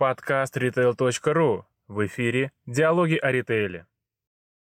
Подкаст retail.ru. В эфире «Диалоги о ритейле».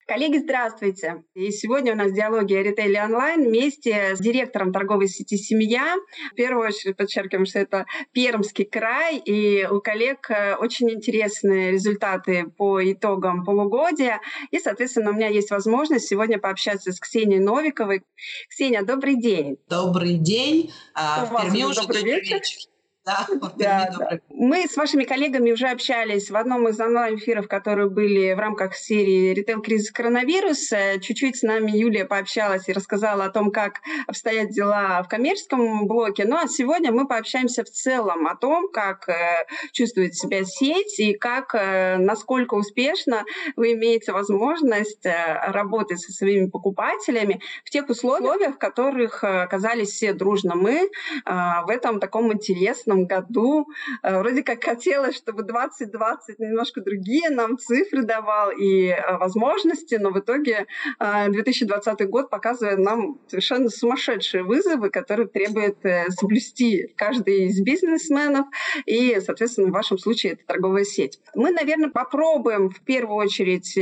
Коллеги, здравствуйте! И сегодня у нас диалоги о ритейле онлайн вместе с директором торговой сети «Семья». В первую очередь подчеркиваем, что это Пермский край, и у коллег э, очень интересные результаты по итогам полугодия. И, соответственно, у меня есть возможность сегодня пообщаться с Ксенией Новиковой. Ксения, добрый день! Добрый день! А, в Перми уже добрый вечер. вечер. Да, да, да. Мы с вашими коллегами уже общались в одном из онлайн-эфиров, которые были в рамках серии «Ритейл кризис коронавирус». Чуть-чуть с нами Юлия пообщалась и рассказала о том, как обстоят дела в коммерческом блоке. Ну а сегодня мы пообщаемся в целом о том, как э, чувствует себя сеть и как, э, насколько успешно вы имеете возможность э, работать со своими покупателями в тех условиях, в которых оказались все дружно мы в этом таком интересном прошлом году э, вроде как хотелось, чтобы 2020 немножко другие нам цифры давал и э, возможности, но в итоге 2020 э, год показывает нам совершенно сумасшедшие вызовы, которые требует соблюсти каждый из бизнесменов и, соответственно, в вашем случае это торговая сеть. Мы, наверное, попробуем в первую очередь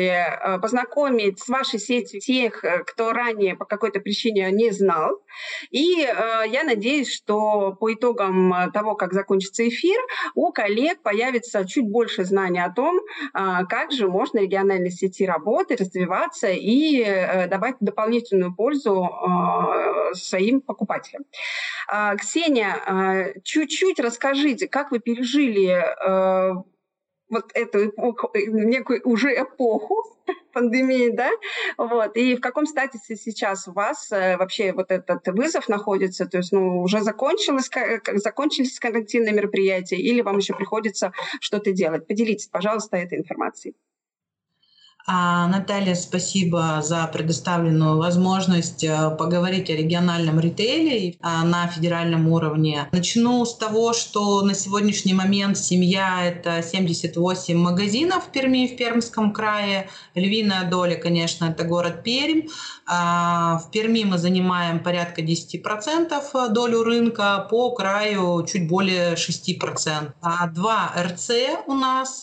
познакомить с вашей сетью тех, кто ранее по какой-то причине не знал. И я надеюсь, что по итогам того, как закончится эфир, у коллег появится чуть больше знаний о том, а, как же можно региональной сети работать, развиваться и э, давать дополнительную пользу а, своим покупателям. А, Ксения, чуть-чуть расскажите, как вы пережили э, вот эту эпоху, э, некую уже эпоху пандемии, да, вот, и в каком статусе сейчас у вас э, вообще вот этот вызов находится, то есть, ну, уже закончилось, закончились карантинные мероприятия или вам еще приходится что-то делать? Поделитесь, пожалуйста, этой информацией. А, Наталья, спасибо за предоставленную возможность э, поговорить о региональном ритейле а, на федеральном уровне. Начну с того, что на сегодняшний момент семья – это 78 магазинов в Перми, в Пермском крае. Львиная доля, конечно, это город Пермь. А, в Перми мы занимаем порядка 10% долю рынка, по краю чуть более 6%. Два РЦ у нас,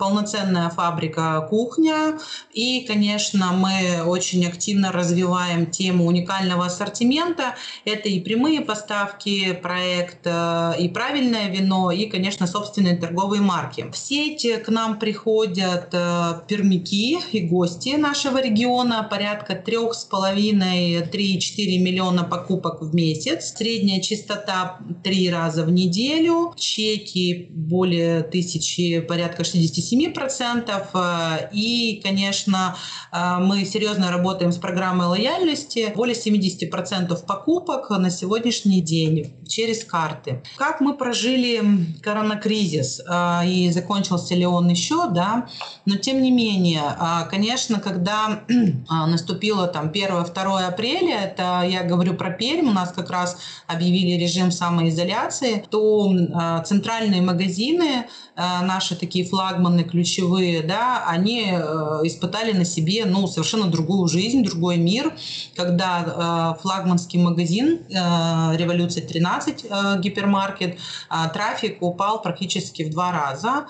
полноценная фабрика кухня, и, конечно, мы очень активно развиваем тему уникального ассортимента. Это и прямые поставки, проект, э, и правильное вино, и, конечно, собственные торговые марки. В сеть к нам приходят э, пермяки и гости нашего региона, порядка трех с половиной 3-4 миллиона покупок в месяц. Средняя частота три раза в неделю. Чеки более тысячи, порядка 67%. Э, и, конечно, э, мы серьезно работаем с программой лояльности. Более 70% покупок на сегодняшний день через карты. Как мы прожили коронакризис э, и закончился ли он еще, да, но тем не менее, э, конечно, когда наступило там 1-2 апреля, это я говорю про Пермь, у нас как раз объявили режим самоизоляции, то центральные магазины, наши такие флагманы ключевые, да, они испытали на себе ну, совершенно другую жизнь, другой мир, когда э, флагманский магазин э, «Революция 13» э, гипермаркет, э, трафик упал практически в два раза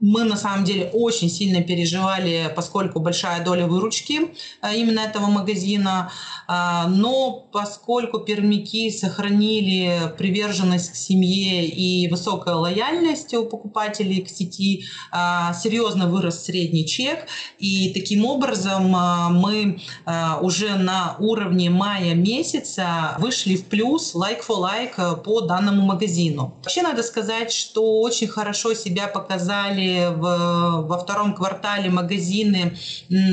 мы на самом деле очень сильно переживали, поскольку большая доля выручки э, именно этого магазина. А, но поскольку пермяки сохранили приверженность к семье и высокая лояльность у покупателей к сети, а, серьезно вырос средний чек. И таким образом а, мы уже на уровне мая месяца вышли в плюс like for like по данному магазину. Вообще надо сказать, что очень хорошо себя показали в, во втором квартале магазины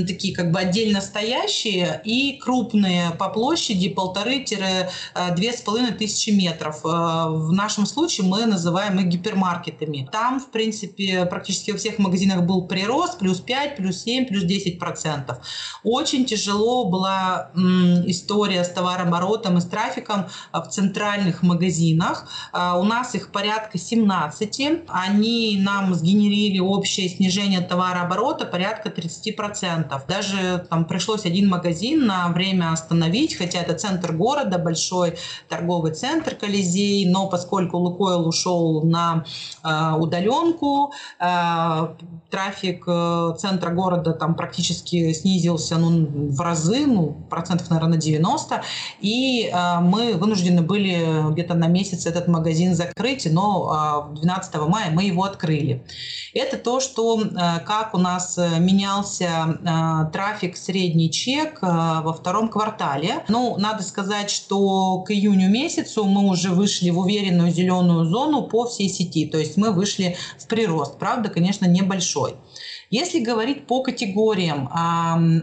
такие как бы отдельно стоящие и крупные по площади полторы-две с половиной тысячи метров. Э, в нашем случае мы называем их гипермаркетами. Там, в принципе, практически во всех магазинах был прирост, плюс 5, плюс 7, плюс 10 процентов. Очень тяжело была история с товарооборотом и с трафиком в центральных магазинах. Э, у нас их порядка 17. Они нам сгенерировали имели общее снижение товарооборота порядка 30%. Даже там пришлось один магазин на время остановить, хотя это центр города, большой торговый центр Колизей, но поскольку Лукойл ушел на э, удаленку, э, трафик э, центра города там практически снизился ну, в разы, ну, процентов, наверное, 90, и э, мы вынуждены были где-то на месяц этот магазин закрыть, но э, 12 мая мы его открыли. Это то, что э, как у нас э, менялся э, трафик средний чек во втором квартале. Ну, надо сказать, что к июню месяцу мы уже вышли в уверенную зеленую зону по всей сети, то есть мы вышли в прирост, правда, конечно, небольшой. Если говорить по категориям,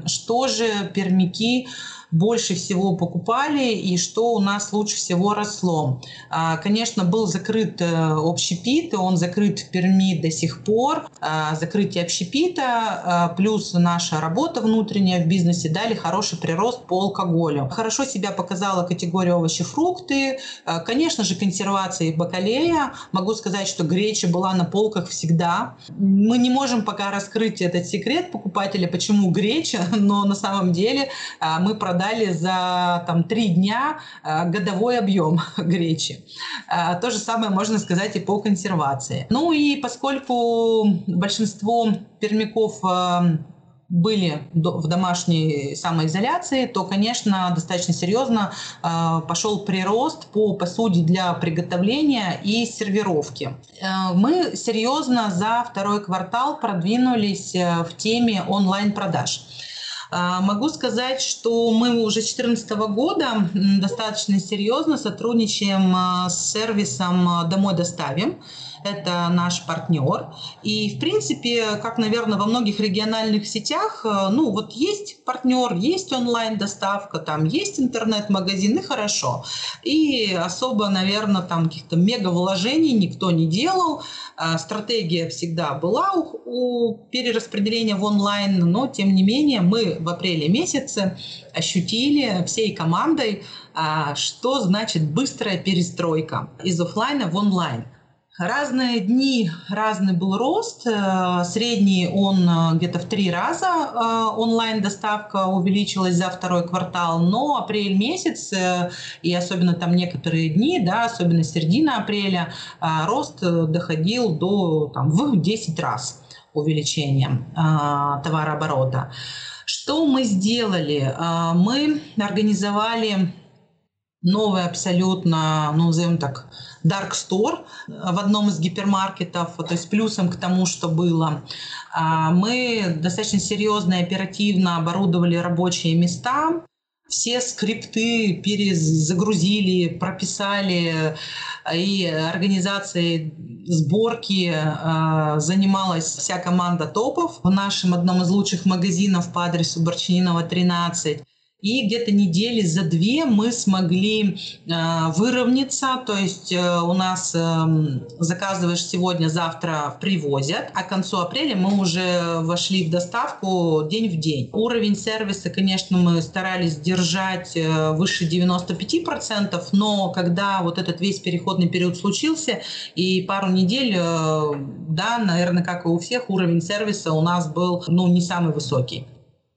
что же пермяки больше всего покупали и что у нас лучше всего росло. А, конечно, был закрыт э, общепит, он закрыт в Перми до сих пор. А, закрытие общепита а, плюс наша работа внутренняя в бизнесе дали хороший прирост по алкоголю. Хорошо себя показала категория овощи-фрукты. Конечно же, консервация и бакалея. Могу сказать, что греча была на полках всегда. Мы не можем пока раскрыть этот секрет покупателя, почему греча, но на самом деле мы продали продали за там, три дня э, годовой объем гречи. Э, то же самое можно сказать и по консервации. Ну и поскольку большинство пермяков э, были в домашней самоизоляции, то, конечно, достаточно серьезно пошел прирост по посуде для приготовления и сервировки. Мы серьезно за второй квартал продвинулись в теме онлайн-продаж. А, могу сказать, что мы уже с 2014 года достаточно серьезно сотрудничаем а, с сервисом а, «Домой доставим» это наш партнер. И, в принципе, как, наверное, во многих региональных сетях, э, ну, вот есть партнер, есть онлайн-доставка, там есть интернет-магазин, и хорошо. И особо, наверное, там каких-то мега-вложений никто не делал. А, стратегия всегда была у, у перераспределения в онлайн, но, тем не менее, мы в апреле месяце ощутили всей командой, а, что значит быстрая перестройка из офлайна в онлайн. Разные дни, разный был рост. Э, средний он э, где-то в три раза э, онлайн-доставка увеличилась за второй квартал, но апрель месяц и особенно там некоторые дни, да, особенно середина апреля, рост доходил до там, в 10 раз увеличения товарооборота. Что мы сделали? Мы организовали новый абсолютно, ну, назовем так, Dark Store в одном из гипермаркетов, то есть плюсом к тому, что было. А, мы достаточно серьезно и оперативно оборудовали рабочие места, все скрипты перезагрузили, прописали, и организацией сборки э, занималась вся команда топов в нашем одном из лучших магазинов по адресу Борчининова 13. И где-то недели за две мы смогли э, выровняться, то есть э, у нас э, заказываешь сегодня, завтра привозят, а к концу апреля мы уже вошли в доставку день в день. Уровень сервиса, конечно, мы старались держать э, выше 95%, но когда вот этот весь переходный период случился, и пару недель, э, да, наверное, как и у всех, уровень сервиса у нас был, ну, не самый высокий.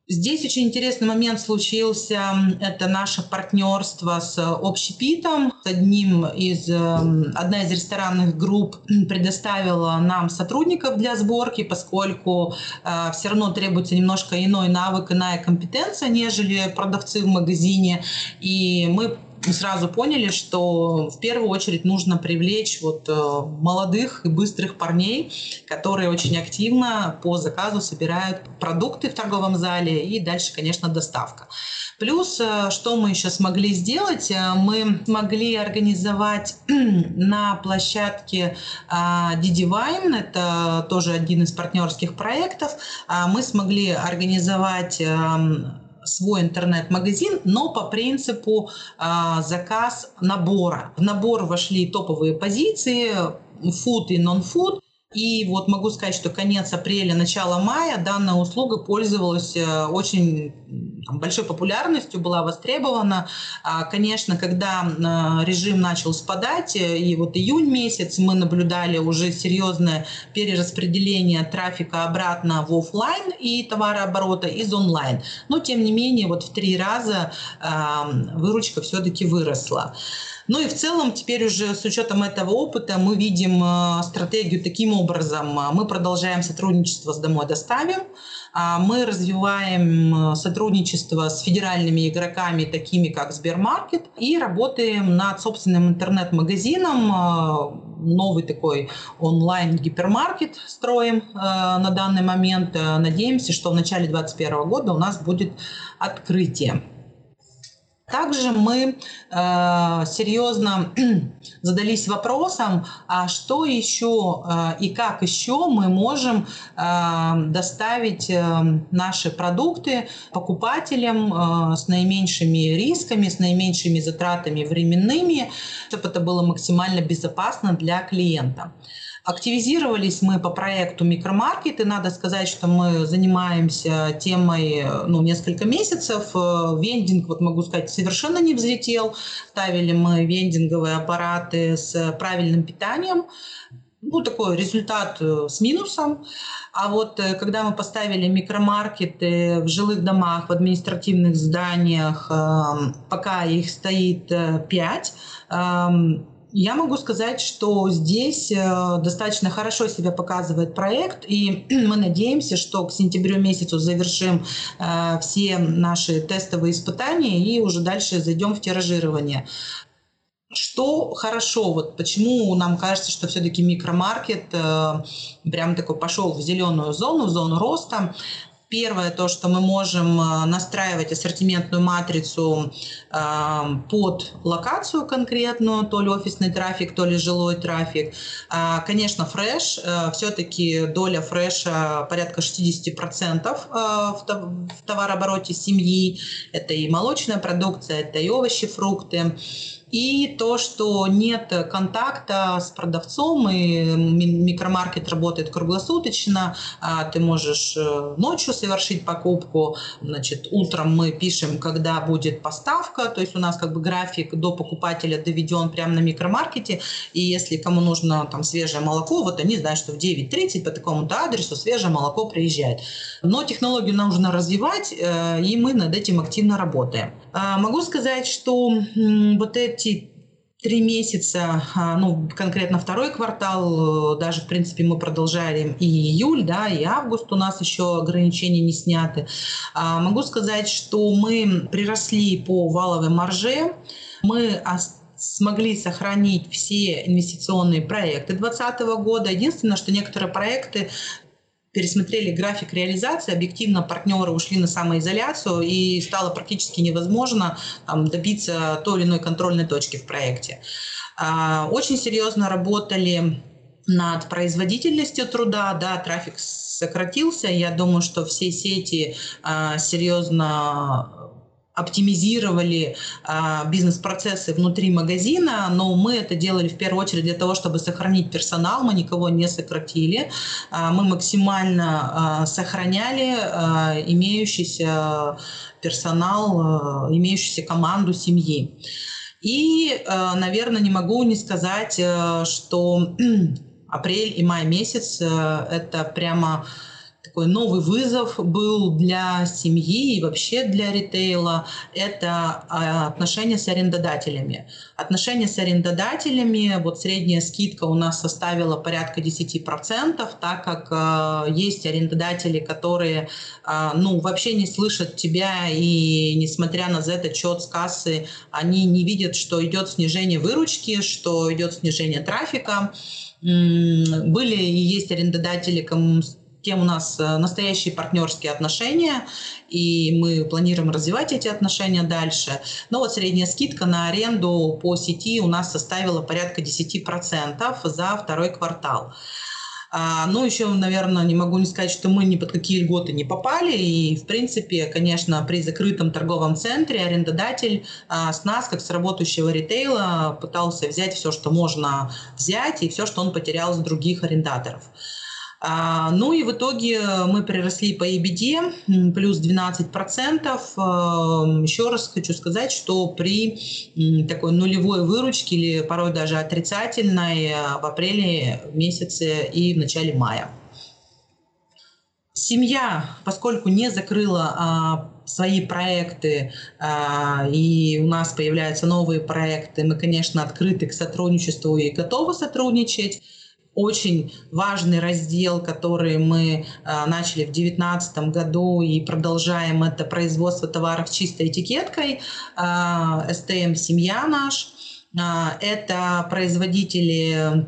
Здесь очень интересный момент случился. Это наше партнерство с общепитом. С одним из, эм, одна из ресторанных групп предоставила нам сотрудников для сборки, поскольку э, все равно требуется немножко иной навык, иная компетенция, нежели продавцы в магазине. И мы мы сразу поняли, что в первую очередь нужно привлечь вот э, молодых и быстрых парней, которые очень активно по заказу собирают продукты в торговом зале и дальше, конечно, доставка. Плюс, э, что мы еще смогли сделать, э, мы смогли организовать на площадке Didivine, это тоже один из партнерских проектов, мы смогли организовать эм, свой интернет-магазин, но по принципу э, заказ набора. В набор вошли топовые позиции, food и non-food, И вот могу сказать, что конец апреля, начало мая данная услуга пользовалась э, очень большой популярностью, была востребована. А, конечно, когда э, режим начал спадать, э, и вот июнь месяц мы наблюдали уже серьезное перераспределение трафика обратно в офлайн и товарооборота из онлайн. Но тем не менее, вот в три раза выручка все-таки выросла. Ну и в целом теперь уже с учетом этого опыта мы видим э, стратегию таким образом. Мы продолжаем сотрудничество с «Домой доставим», а мы развиваем э, сотрудничество с федеральными игроками, такими как Сбермаркет, и работаем над собственным интернет-магазином. Э, новый такой онлайн-гипермаркет строим на данный момент. Надеемся, что в начале 2021 года у нас будет открытие. Также мы э, серьезно задались вопросом, а что еще э, и как еще мы можем э, доставить э, наши продукты покупателям э, с наименьшими рисками, с наименьшими затратами временными, чтобы это было максимально безопасно для клиента. Активизировались мы по проекту микромаркеты. Надо сказать, что мы занимаемся темой ну, несколько месяцев. Э, вендинг, вот могу сказать, совершенно не взлетел. Ставили мы вендинговые аппараты с правильным питанием ну, такой результат э, с минусом. А вот э, когда мы поставили микромаркеты в жилых домах, в административных зданиях, пока их стоит 5, я могу сказать, что здесь э, достаточно хорошо себя показывает проект, и мы надеемся, что к сентябрю месяцу завершим э, все наши тестовые испытания и уже дальше зайдем в тиражирование. Что хорошо, вот почему нам кажется, что все-таки микромаркет э, прям такой пошел в зеленую зону, в зону роста. Первое, то, что мы можем э, настраивать ассортиментную матрицу э, под локацию конкретную, то ли офисный трафик, то ли жилой трафик. Э, конечно, фреш, э, все-таки доля фреша порядка 60% э, в, в товарообороте семьи. Это и молочная продукция, это и овощи, фрукты. И то, что нет контакта с продавцом, и микромаркет работает круглосуточно, а ты можешь э, ночью совершить покупку, значит, утром мы пишем, когда будет поставка, то есть у нас как бы график до покупателя доведен прямо на микромаркете, и если кому нужно там свежее молоко, вот они знают, что в 9.30 по такому-то адресу свежее молоко приезжает. Но технологию нужно развивать, э, и мы над этим активно работаем. А, могу сказать, что вот эти три месяца, а, ну, конкретно второй квартал, э, даже, в принципе, мы продолжаем и июль, да, и август у нас еще ограничения не сняты. А, могу сказать, что мы приросли по валовой марже, мы смогли сохранить все инвестиционные проекты 2020 года. Единственное, что некоторые проекты пересмотрели график реализации, объективно партнеры ушли на самоизоляцию и стало практически невозможно там, добиться той или иной контрольной точки в проекте. А, очень серьезно работали над производительностью труда, да, трафик сократился. Я думаю, что все сети а, серьезно оптимизировали а, бизнес-процессы внутри магазина, но мы это делали в первую очередь для того, чтобы сохранить персонал, мы никого не сократили, а, мы максимально а, сохраняли а, имеющийся персонал, а, имеющуюся команду семьи. И, а, наверное, не могу не сказать, а, что апрель и май месяц а, это прямо такой новый вызов был для семьи и вообще для ритейла – это а, отношения с арендодателями. Отношения с арендодателями, вот средняя скидка у нас составила порядка 10%, так как э, есть арендодатели, которые э, ну, вообще не слышат тебя, и несмотря на этот счет с кассы, они не видят, что идет снижение выручки, что идет снижение трафика. Были и есть арендодатели, кому кем у нас э, настоящие партнерские отношения, и мы планируем развивать эти отношения дальше. Но вот средняя скидка на аренду по сети у нас составила порядка 10% за второй квартал. А, ну, еще, наверное, не могу не сказать, что мы ни под какие льготы не попали. И, в принципе, конечно, при закрытом торговом центре арендодатель а, с нас, как с работающего ритейла, пытался взять все, что можно взять, и все, что он потерял с других арендаторов. А, ну и в итоге мы приросли по EBD плюс 12%. А, еще раз хочу сказать, что при такой нулевой выручке или порой даже отрицательной а, в апреле месяце и в начале мая. Семья, поскольку не закрыла а, свои проекты, а, и у нас появляются новые проекты, мы, конечно, открыты к сотрудничеству и готовы сотрудничать очень важный раздел, который мы э, начали в 2019 году и продолжаем, это производство товаров чистой этикеткой, э, СТМ «Семья наш». Э, это производители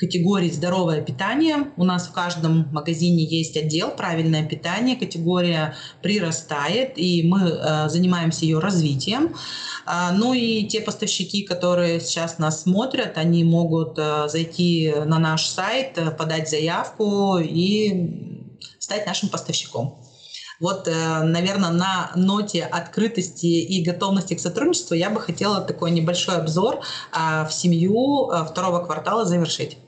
категории «Здоровое питание». У нас в каждом магазине есть отдел «Правильное питание». Категория прирастает, и мы э, занимаемся ее развитием. А, ну и те поставщики, которые сейчас нас смотрят, они могут э, зайти на наш сайт, э, подать заявку и стать нашим поставщиком. Вот, наверное, на ноте открытости и готовности к сотрудничеству я бы хотела такой небольшой обзор а, в семью второго квартала завершить.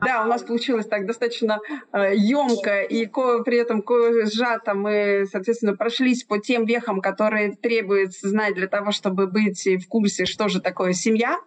Да, у нас получилось так достаточно э, емко и ко, при этом ко, сжато мы, соответственно, прошлись по тем вехам, которые требуется знать для того, чтобы быть в курсе, что же такое семья.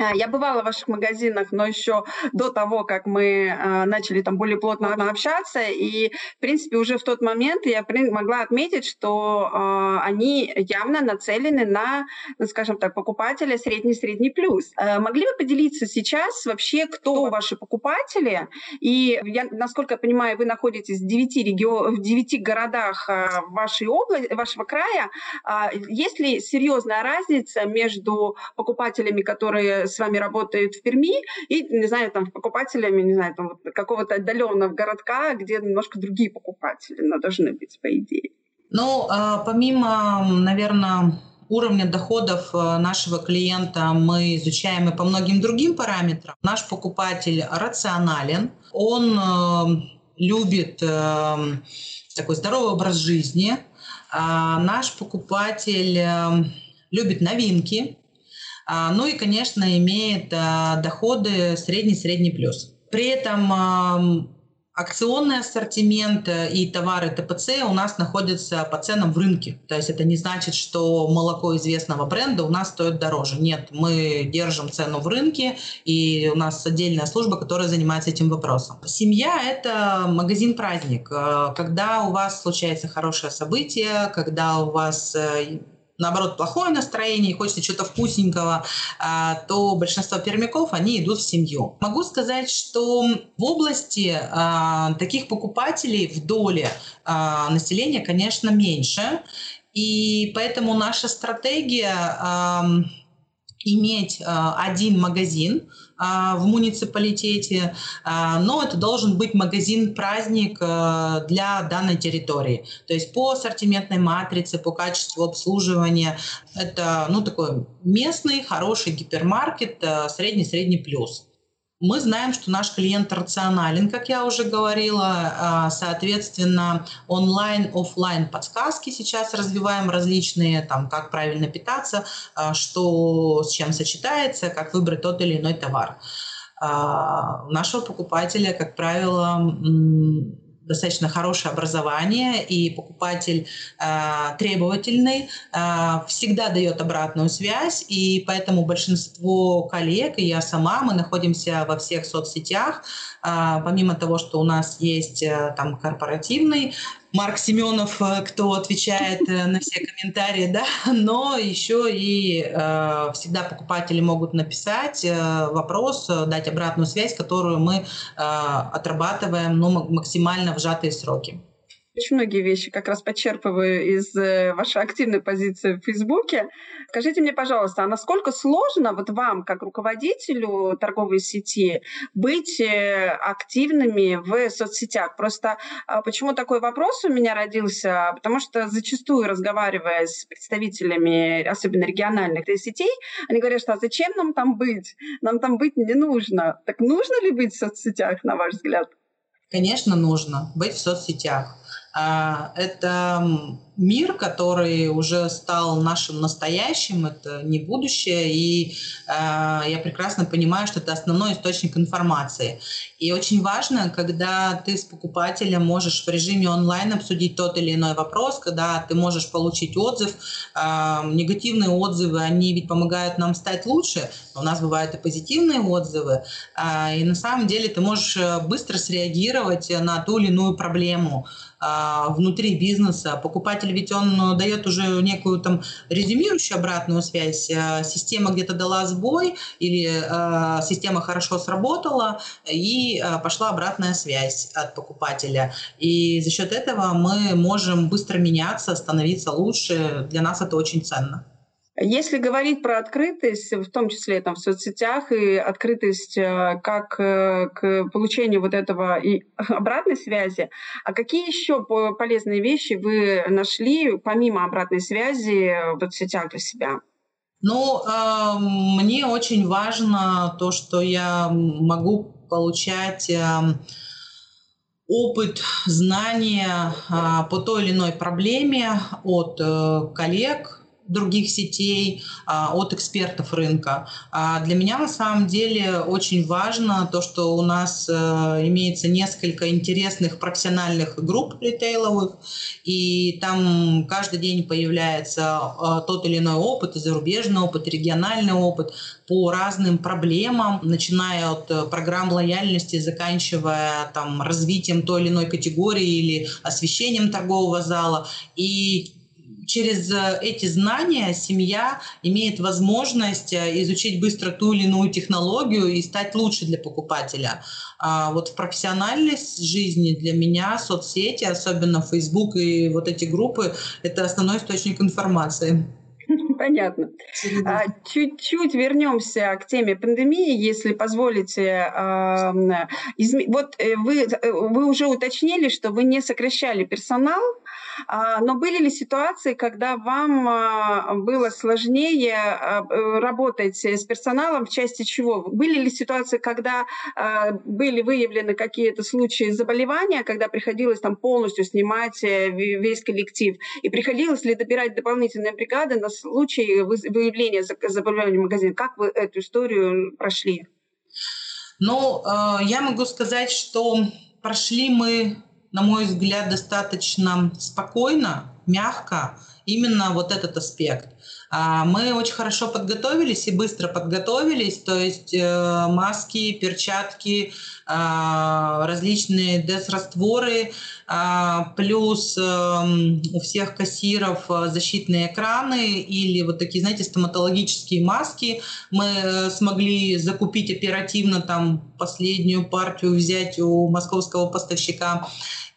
А, я бывала в ваших магазинах, но еще до того, как мы э, начали там более плотно общаться, и, в принципе, уже в тот момент я могла отметить, что э, они явно нацелены на, скажем так, покупателя средний-средний плюс. Э, могли бы поделиться сейчас вообще, кто ваши покупатели? И, я, насколько я понимаю, вы находитесь в 9, регион, в 9 городах э, вашей области, вашего края. Э, есть ли серьезная разница между покупателями, которые с вами работает в Перми, и, не знаю, там, покупателями, не знаю, там, вот, какого-то отдаленного городка, где немножко другие покупатели но должны быть, по идее. Ну, а, помимо, наверное, уровня доходов э, нашего клиента мы изучаем и по многим другим параметрам. Наш покупатель рационален, он э, любит такой здоровый образ жизни, а наш покупатель любит новинки, а, ну и, конечно, имеет а, доходы средний-средний плюс. При этом акционный ассортимент э, и товары ТПЦ у нас находятся по ценам в рынке. То есть это не значит, что молоко известного бренда у нас стоит дороже. Нет, мы держим цену в рынке, и у нас отдельная служба, которая занимается этим вопросом. Семья – это магазин-праздник. Э, когда у вас случается хорошее событие, когда у вас э, наоборот, плохое настроение и хочется чего-то вкусненького, а, то большинство пермяков, они идут в семью. Могу сказать, что в области а, таких покупателей в доле а, населения, конечно, меньше. И поэтому наша стратегия иметь один магазин, в муниципалитете, а, но это должен быть магазин-праздник а, для данной территории. То есть по ассортиментной матрице, по качеству обслуживания это ну, такой местный хороший гипермаркет средний-средний плюс. Мы знаем, что наш клиент рационален, как я уже говорила. А, соответственно, онлайн, офлайн подсказки сейчас развиваем различные, там, как правильно питаться, а, что с чем сочетается, как выбрать тот или иной товар. А, нашего покупателя, как правило, достаточно хорошее образование, и покупатель э, требовательный э, всегда дает обратную связь, и поэтому большинство коллег, и я сама, мы находимся во всех соцсетях, э, помимо того, что у нас есть э, там корпоративный Марк Семенов, э, кто отвечает э, на все комментарии, да, но еще и э, всегда покупатели могут написать э, вопрос, э, дать обратную связь, которую мы э, отрабатываем ну, максимально в сжатые сроки. Очень многие вещи как раз подчерпываю из вашей активной позиции в Фейсбуке. Скажите мне, пожалуйста, а насколько сложно вот вам, как руководителю торговой сети, быть э, активными в соцсетях? Просто а, почему такой вопрос у меня родился? Потому что зачастую, разговаривая с представителями, особенно региональных сетей, они говорят, что а зачем нам там быть? Нам там быть не нужно. Так нужно ли быть в соцсетях, на ваш взгляд? Конечно, нужно быть в соцсетях. А, это мир, который уже стал нашим настоящим, это не будущее, и э, я прекрасно понимаю, что это основной источник информации. И очень важно, когда ты с покупателем можешь в режиме онлайн обсудить тот или иной вопрос, когда ты можешь получить отзыв. Э, негативные отзывы, они ведь помогают нам стать лучше, у нас бывают и позитивные отзывы, э, и на самом деле ты можешь быстро среагировать на ту или иную проблему внутри бизнеса. Покупатель пользователь, ведь он э, дает уже некую там резюмирующую обратную связь. Э, система где-то дала сбой или э, система хорошо сработала, и пошла обратная связь от покупателя. И за счет этого мы можем быстро меняться, становиться лучше. Для нас это очень ценно. Если говорить про открытость, в том числе там, в соцсетях, и открытость э, как э, к получению вот этого и обратной связи, а какие еще полезные вещи вы нашли помимо обратной связи в соцсетях для себя? Ну, э, мне очень важно то, что я могу получать э, опыт, знания э, по той или иной проблеме от э, коллег, других сетей, а, от экспертов рынка. А для меня на самом деле очень важно то, что у нас э, имеется несколько интересных профессиональных групп ритейловых, и там каждый день появляется э, тот или иной опыт, и зарубежный опыт, и региональный опыт по разным проблемам, начиная от э, программ лояльности, заканчивая там, развитием той или иной категории или освещением торгового зала. И через э, эти знания семья имеет возможность э, изучить быстро ту или иную технологию и стать лучше для покупателя. А вот в профессиональной жизни для меня соцсети, особенно Facebook и вот эти группы, это основной источник информации. Понятно. А, чуть-чуть вернемся к теме пандемии, если позволите. Вот э, вы, вы уже уточнили, что вы не сокращали персонал, но были ли ситуации, когда вам а, было сложнее а, э, работать с персоналом, в части чего? Были ли ситуации, когда были выявлены какие-то случаи заболевания, когда приходилось там полностью снимать э, весь коллектив? И приходилось ли добирать дополнительные бригады на случай выявления заболевания в магазине? Как вы эту историю прошли? Ну, я могу сказать, что прошли мы на мой взгляд, достаточно спокойно, мягко именно вот этот аспект. А, мы очень хорошо подготовились и быстро подготовились, то есть э, маски, перчатки, а, различные дезрастворы, а, плюс эм, у всех кассиров э, защитные экраны или вот такие, знаете, стоматологические маски. Мы э, смогли закупить оперативно там последнюю партию, взять у московского поставщика.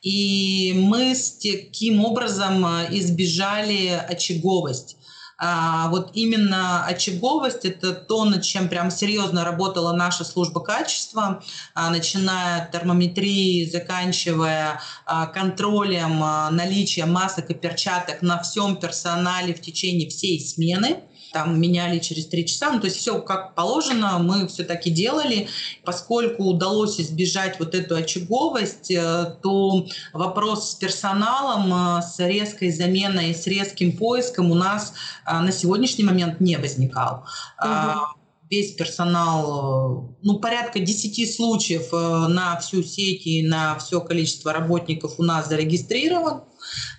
И мы с таким образом избежали очаговость. А, вот именно очаговость – это то, над чем прям серьезно работала наша служба качества, а, начиная от термометрии, заканчивая а, контролем наличия масок и перчаток на всем персонале в течение всей смены там меняли через три часа. Ну, то есть все как положено, мы все таки делали. Поскольку удалось избежать вот эту очаговость, э, то вопрос с персоналом, э, с резкой заменой, с резким поиском у нас э, на сегодняшний момент не возникал. Угу весь персонал, ну, порядка 10 случаев на всю сеть и на все количество работников у нас зарегистрирован.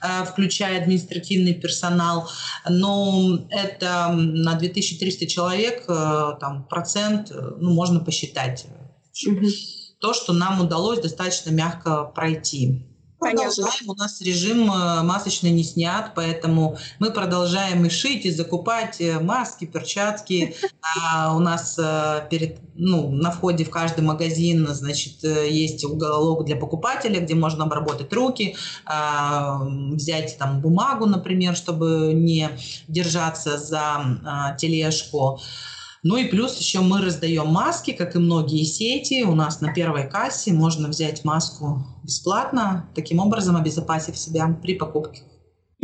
Э, включая административный персонал, но это на 2300 человек, э, там, процент, э, ну, можно посчитать. То, что нам удалось достаточно мягко пройти. Продолжаем. У нас режим э, масочный не снят, поэтому мы продолжаем и шить, и закупать э, маски, перчатки. А у нас э, перед, ну, на входе в каждый магазин значит, есть уголок для покупателя, где можно обработать руки, а, взять там бумагу, например, чтобы не держаться за а, тележку. Ну и плюс еще мы раздаем маски, как и многие сети. У нас на первой кассе можно взять маску бесплатно, таким образом обезопасив себя при покупке.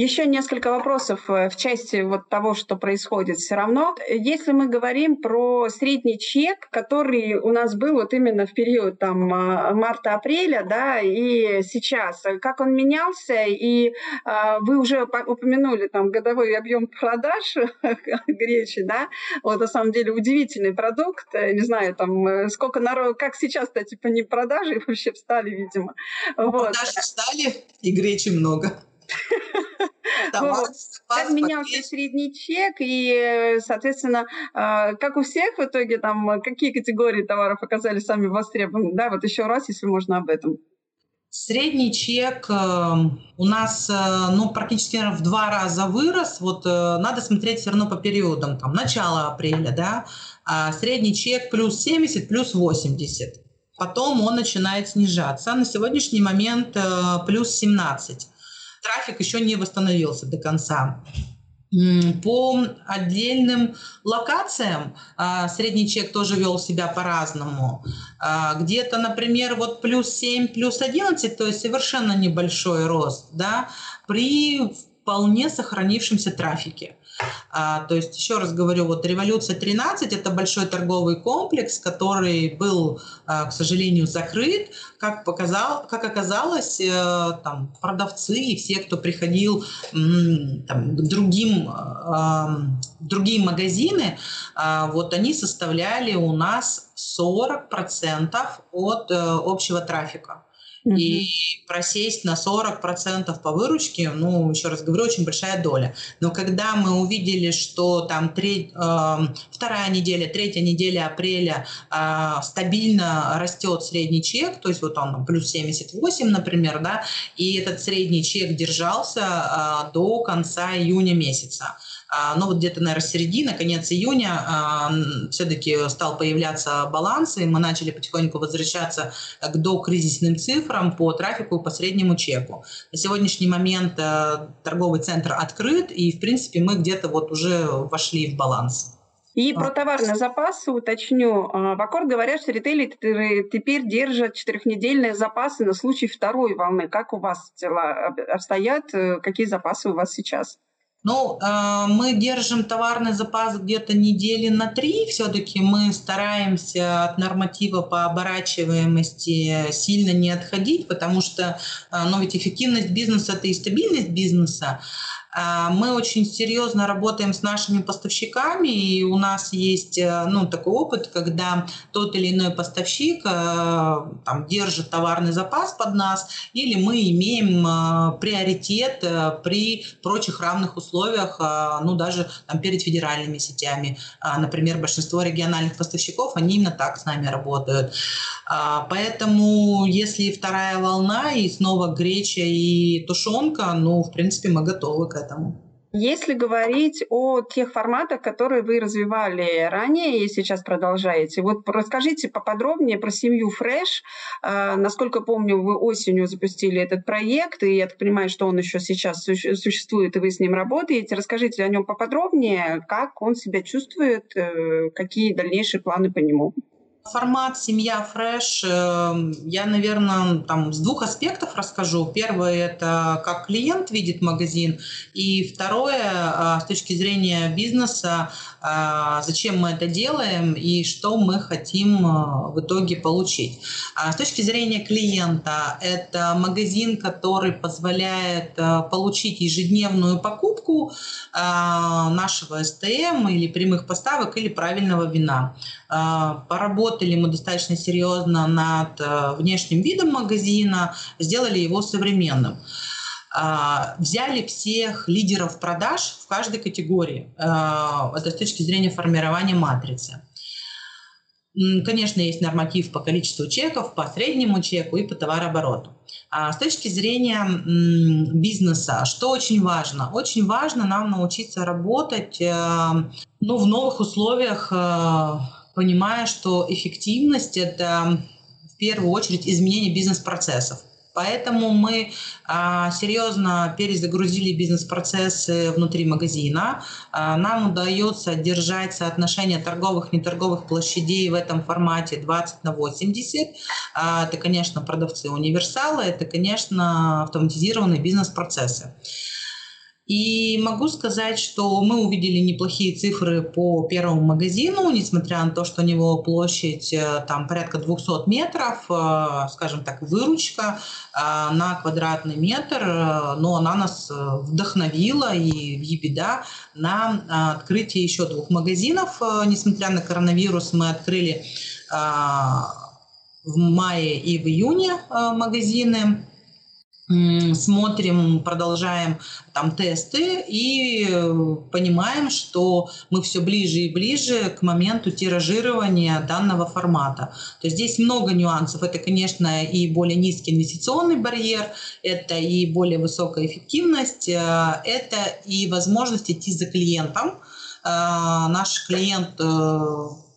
Еще несколько вопросов э, в части вот того, что происходит все равно. Если мы говорим про средний чек, который у нас был вот именно в период там а, марта-апреля, да, и сейчас, э, как он менялся, и а, вы уже упомянули там годовой объем продаж гречи, да, вот на самом деле удивительный продукт, э, не знаю, там сколько народ, как сейчас, кстати, по ним продажи вообще встали, видимо. Вот. Продажи встали, и гречи много. Как менялся средний чек и, соответственно, а, как у всех в итоге там, какие категории товаров оказались сами востребованы? Да, вот еще раз, если можно об этом. Средний чек э, у нас э, ну, практически наверное, в два раза вырос. Вот э, надо смотреть все равно по периодам. Там, начало апреля, да, а средний чек плюс 70, плюс 80. Потом он начинает снижаться. На сегодняшний момент плюс 17 трафик еще не восстановился до конца. По отдельным локациям а, средний чек тоже вел себя по-разному. А, где-то, например, вот плюс 7, плюс 11, то есть совершенно небольшой рост, да, при вполне сохранившемся трафике. А, то есть, еще раз говорю, вот «Революция 13» – это большой торговый комплекс, который был, а, к сожалению, закрыт. Как, показал, как оказалось, э, там, продавцы и все, кто приходил там, к другим, а, другие магазины, а, вот они составляли у нас 40% от э, общего трафика. И просесть на 40% по выручке, ну, еще раз говорю, очень большая доля. Но когда мы увидели, что там три, э, вторая неделя, третья неделя апреля э, стабильно растет средний чек, то есть вот он плюс 78, например, да, и этот средний чек держался э, до конца июня месяца. А, но вот где-то, наверное, середина, конец июня а, все-таки стал появляться баланс, и мы начали потихоньку возвращаться к докризисным цифрам по трафику и по среднему чеку. На сегодняшний момент э, торговый центр открыт, и, в принципе, мы где-то вот уже вошли в баланс. И про товарные запасы уточню. А, в Аккорд говорят, что ритейлеры теперь держат четырехнедельные запасы на случай второй волны. Как у вас дела обстоят? Э, какие запасы у вас сейчас? Ну, э, мы держим товарный запас где-то недели на три. Все-таки мы стараемся от норматива по оборачиваемости сильно не отходить, потому что э, ну, ведь эффективность бизнеса – это и стабильность бизнеса. А, мы очень серьезно работаем с нашими поставщиками, и у нас есть э, ну, такой опыт, когда тот или иной поставщик э, там, держит товарный запас под нас, или мы имеем э, приоритет при прочих равных условиях, ну даже там, перед федеральными сетями. А, например, большинство региональных поставщиков, они именно так с нами работают. А, поэтому если вторая волна и снова греча и тушенка, ну, в принципе, мы готовы к этому. Если говорить о тех форматах, которые вы развивали ранее и сейчас продолжаете, вот расскажите поподробнее про семью Fresh. А, насколько помню, вы осенью запустили этот проект, и я так понимаю, что он еще сейчас существует, и вы с ним работаете. Расскажите о нем поподробнее, как он себя чувствует, э, какие дальнейшие планы по нему. Формат «Семья Фреш» эм, я, наверное, там с двух аспектов расскажу. Первое – это как клиент видит магазин, и второе – с точки зрения бизнеса, а, зачем мы это делаем и что мы хотим а, в итоге получить. А с точки зрения клиента, это магазин, который позволяет получить ежедневную покупку нашего СТМ или прямых поставок или правильного вина. Поработали мы достаточно серьезно над внешним видом магазина, сделали его современным. А, взяли всех лидеров продаж в каждой категории. А, это с точки зрения формирования матрицы. Конечно, есть норматив по количеству чеков, по среднему чеку и по товарообороту. А с точки зрения бизнеса, что очень важно? Очень важно нам научиться работать э, ну, в новых условиях, э, понимая, что эффективность – это в первую очередь изменение бизнес-процессов. Поэтому мы а, серьезно перезагрузили бизнес-процессы внутри магазина. А, нам удается держать соотношение торговых и неторговых площадей в этом формате 20 на 80. А, это, конечно, продавцы универсалы, это, конечно, автоматизированные бизнес-процессы. И могу сказать, что мы увидели неплохие цифры по первому магазину, несмотря на то, что у него площадь э, там порядка 200 метров, э, скажем так, выручка э, на квадратный метр, но она нас вдохновила и в ебеда на открытие еще двух магазинов. Несмотря на коронавирус, мы открыли в мае и в июне магазины смотрим, продолжаем там тесты и э, понимаем, что мы все ближе и ближе к моменту тиражирования данного формата. То есть здесь много нюансов. Это, конечно, и более низкий инвестиционный барьер, это и более высокая эффективность, э, это и возможность идти за клиентом. Э, наш клиент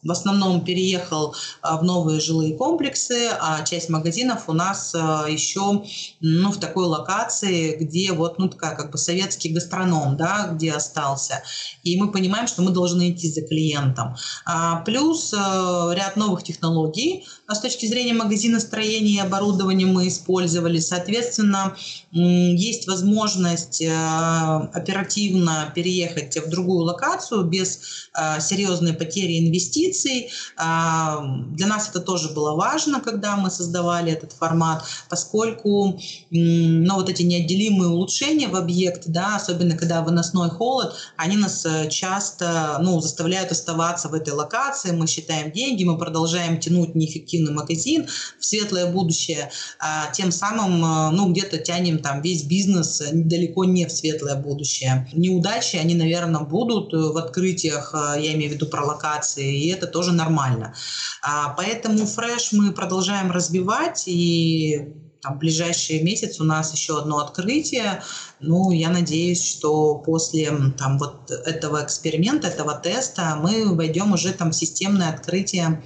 в основном переехал а, в новые жилые комплексы, а часть магазинов у нас а, еще ну, в такой локации, где вот ну, такая как бы советский гастроном, да, где остался. И мы понимаем, что мы должны идти за клиентом. А, плюс ряд новых технологий с точки зрения магазина строения и оборудования мы использовали. Соответственно, есть возможность оперативно переехать в другую локацию без серьезной потери инвестиций, инвестиций. А, для нас это тоже было важно, когда мы создавали этот формат, поскольку ну, вот эти неотделимые улучшения в объект, да, особенно когда выносной холод, они нас э, часто ну, заставляют оставаться в этой локации, мы считаем деньги, мы продолжаем тянуть неэффективный магазин в светлое будущее, а тем самым э, ну, где-то тянем там весь бизнес далеко не в светлое будущее. Неудачи, они, наверное, будут в открытиях, э, я имею в виду про локации, и это это тоже нормально. А, поэтому фреш мы продолжаем развивать, и там, в ближайший месяц у нас еще одно открытие. Ну, я надеюсь, что после там, вот этого эксперимента, этого теста мы войдем уже там в системное открытие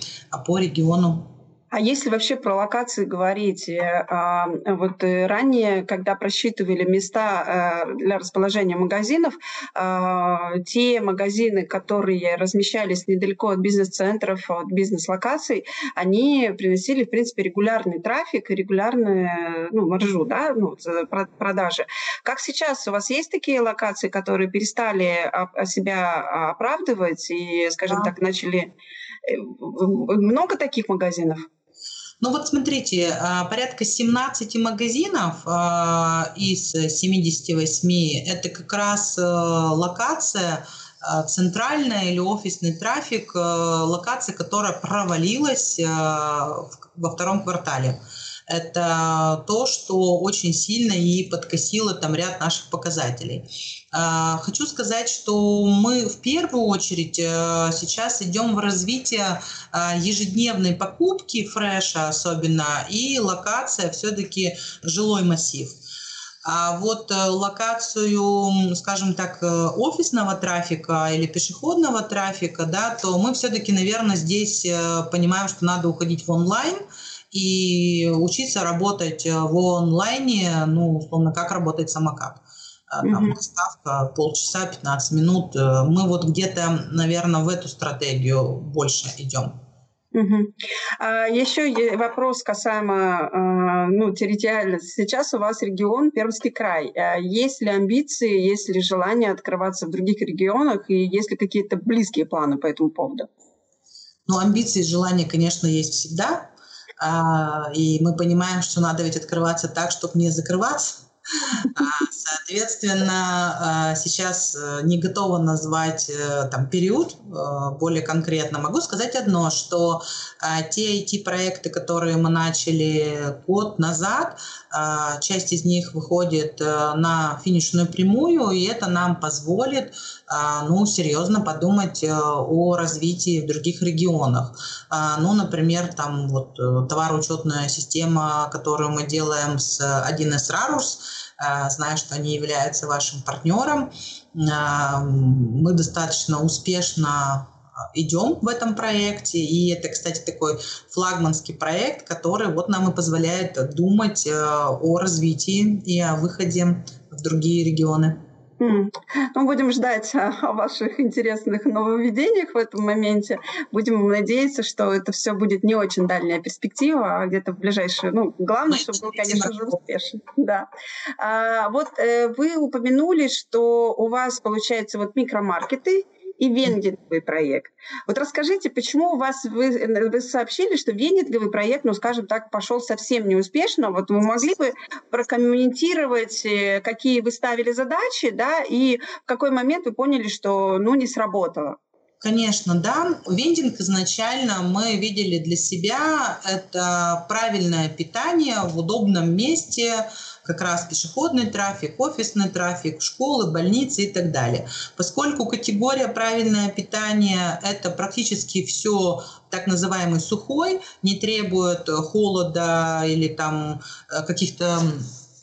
по региону. А если вообще про локации говорить, э, а, вот э, ранее, когда просчитывали места э, для расположения магазинов, те магазины, которые размещались недалеко от бизнес-центров, от бизнес-локаций, они приносили, в принципе, регулярный трафик и регулярную ну, маржу, да, ну, продажи. Как сейчас? У вас есть такие локации, которые перестали себя оправдывать и, скажем да. так, начали... Много таких магазинов? Ну вот смотрите, а, порядка 17 магазинов а, из 78 – это как раз э, локация, а, центральная или офисный трафик, э, локация, которая провалилась во втором квартале это то, что очень сильно и подкосило там ряд наших показателей. А, хочу сказать, что мы в первую очередь э, сейчас идем в развитие а, ежедневной покупки фреша особенно и локация все-таки жилой массив. А вот э, локацию, скажем так, э, офисного трафика или пешеходного трафика, да, то мы все-таки, наверное, здесь понимаем, что надо уходить в онлайн – и учиться работать э, в онлайне, ну, условно, как работает самокат. Э, там доставка полчаса, 15 минут. Э, мы вот где-то, наверное, в эту стратегию больше идем. Угу. А еще вопрос касаемо а, ну, территориальности. Сейчас у вас регион Пермский край. А есть ли амбиции, есть ли желание открываться в других регионах и есть ли какие-то близкие планы по этому поводу? Ну, амбиции и желания, конечно, есть всегда. А, и мы понимаем, что надо ведь открываться так, чтобы не закрываться. А, соответственно, а, сейчас э, не готова назвать э, там, период э, более конкретно. Могу сказать одно, что те IT-проекты, которые мы начали год назад, часть из них выходит на финишную прямую, и это нам позволит ну, серьезно подумать о развитии в других регионах. Ну, например, там вот товароучетная система, которую мы делаем с 1С Рарус, знаю, что они являются вашим партнером. Мы достаточно успешно идем в этом проекте. И это, кстати, такой флагманский проект, который вот нам и позволяет думать э, о развитии и о выходе в другие регионы. Ну, будем ждать о, о ваших интересных нововведениях в этом моменте. Будем надеяться, что это все будет не очень дальняя перспектива, а где-то в ближайшее. Ну, главное, чтобы был, конечно же, успешен. Да. А, вот э, вы упомянули, что у вас, получается, вот микромаркеты и вендинговый проект. Вот расскажите, почему у вас вы, вы сообщили, что вендинговый проект, ну, скажем так, пошел совсем неуспешно. Вот вы могли бы прокомментировать, э, какие вы ставили задачи, да, и в какой момент вы поняли, что, ну, не сработало? Конечно, да. Вендинг изначально мы видели для себя это правильное питание в удобном месте, как раз пешеходный трафик, офисный трафик, школы, больницы и так далее. Поскольку категория правильное питание – это практически все так называемый сухой, не требует холода или там э, каких-то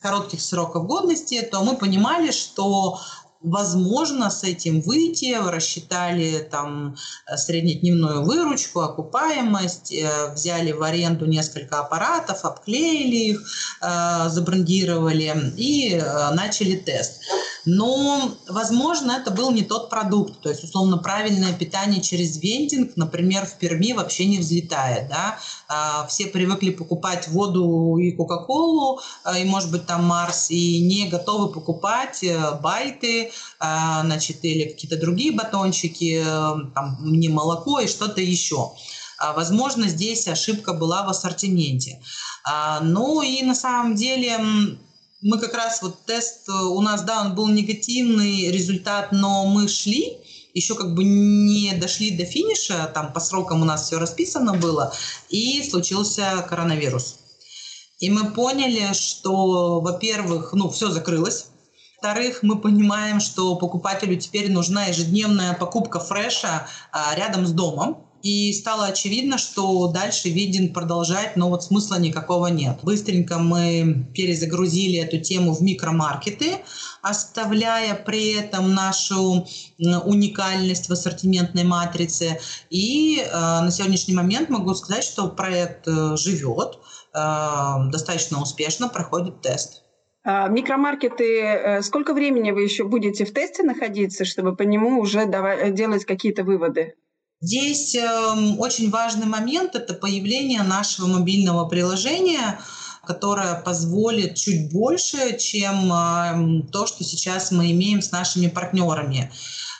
коротких сроков годности, то мы понимали, что возможно с этим выйти, рассчитали там э, среднедневную выручку, окупаемость, э, взяли в аренду несколько аппаратов, обклеили их, э, забрендировали и начали тест. Но, возможно, это был не тот продукт. То есть, условно, правильное питание через вендинг, например, в Перми вообще не взлетает. Да? А, все привыкли покупать воду и Кока-Колу, и, может быть, там Марс, и не готовы покупать байты, значит, или какие-то другие батончики, э, там, не молоко и что-то еще. А, возможно, здесь ошибка была в ассортименте. А, ну и на самом деле мы как раз вот тест у нас, да, он был негативный результат, но мы шли, еще как бы не дошли до финиша, там по срокам у нас все расписано было, и случился коронавирус. И мы поняли, что, во-первых, ну, все закрылось, во-вторых, мы понимаем, что покупателю теперь нужна ежедневная покупка фреша а, рядом с домом. И стало очевидно, что дальше виден продолжать, но вот смысла никакого нет. Быстренько мы перезагрузили эту тему в микромаркеты, оставляя при этом нашу уникальность в ассортиментной матрице. И э, на сегодняшний момент могу сказать, что проект э, живет, э, достаточно успешно проходит тест. А, микромаркеты, э, сколько времени вы еще будете в тесте находиться, чтобы по нему уже э, делать какие-то выводы? Здесь э, очень важный момент – это появление нашего мобильного приложения, которое позволит чуть больше, чем э, то, что сейчас мы имеем с нашими партнерами.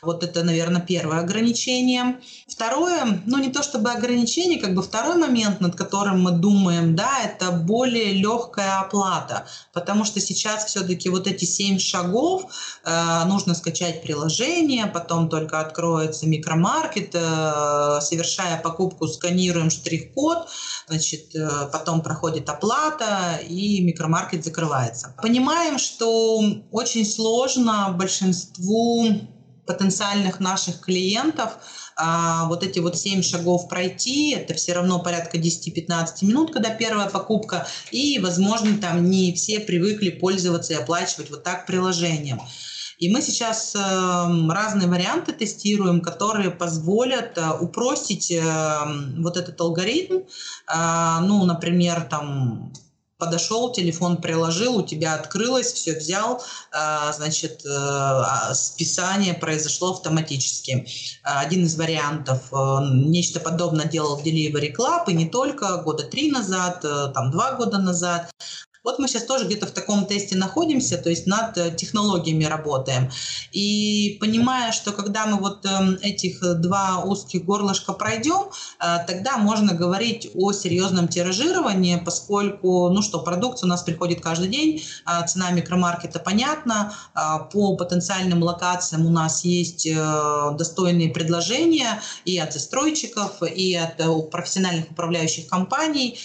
Вот это, наверное, первое ограничение. Второе, ну не то чтобы ограничение, как бы второй момент, над которым мы думаем, да, это более легкая оплата, потому что сейчас все-таки вот эти семь шагов, э, нужно скачать приложение, потом только откроется микромаркет, э, совершая покупку, сканируем штрих-код, значит, э, потом проходит оплата и микромаркет закрывается. Понимаем, что очень сложно большинству потенциальных наших клиентов а, вот эти вот 7 шагов пройти, это все равно порядка 10-15 минут, когда первая покупка, и, возможно, там не все привыкли пользоваться и оплачивать вот так приложением. И мы сейчас э, разные варианты тестируем, которые позволят э, упростить э, вот этот алгоритм. Э, ну, например, там подошел, телефон приложил, у тебя открылось, все взял, а, значит, э, а, списание произошло автоматически. Один из вариантов, э, нечто подобное делал Delivery Club, и не только, года три назад, э, там два года назад. Вот мы сейчас тоже где-то в таком тесте находимся, то есть над э, технологиями работаем. И понимая, что когда мы вот эм, этих два узких горлышка пройдем, э, тогда можно говорить о серьезном тиражировании, поскольку, ну что, продукция у нас приходит каждый день, цена микромаркета понятна, по потенциальным локациям у нас есть э, достойные предложения и от застройщиков, и от профессиональных управляющих компаний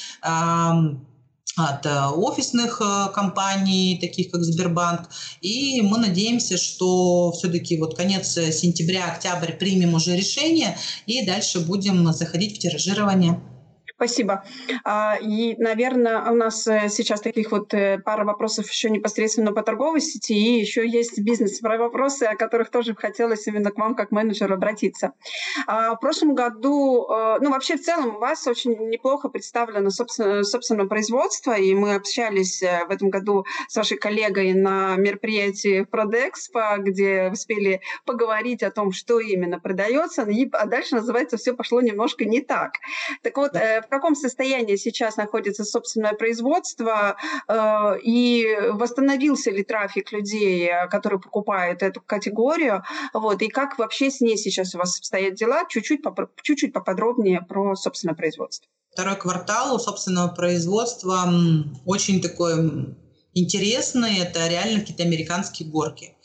от э, офисных э, компаний, таких как Сбербанк. И мы надеемся, что все-таки вот конец сентября, октябрь примем уже решение и дальше будем заходить в тиражирование. Спасибо. А, и, наверное, у нас э, сейчас таких вот э, пара вопросов еще непосредственно по торговой сети, и еще есть бизнес-вопросы, о которых тоже хотелось именно к вам как менеджеру обратиться. А, в прошлом году, э, ну вообще в целом у вас очень неплохо представлено собственно, собственно производство, и мы общались в этом году с вашей коллегой на мероприятии Продекспо, где успели поговорить о том, что именно продается, и, а дальше, называется, все пошло немножко не так. Так вот, в каком состоянии сейчас находится собственное производство э, и восстановился ли трафик людей, э, которые покупают эту категорию, вот, и как вообще с ней сейчас у вас обстоят дела, чуть-чуть, чуть-чуть поподробнее про собственное производство. Второй квартал у собственного производства очень такой интересный, это реально какие-то американские горки.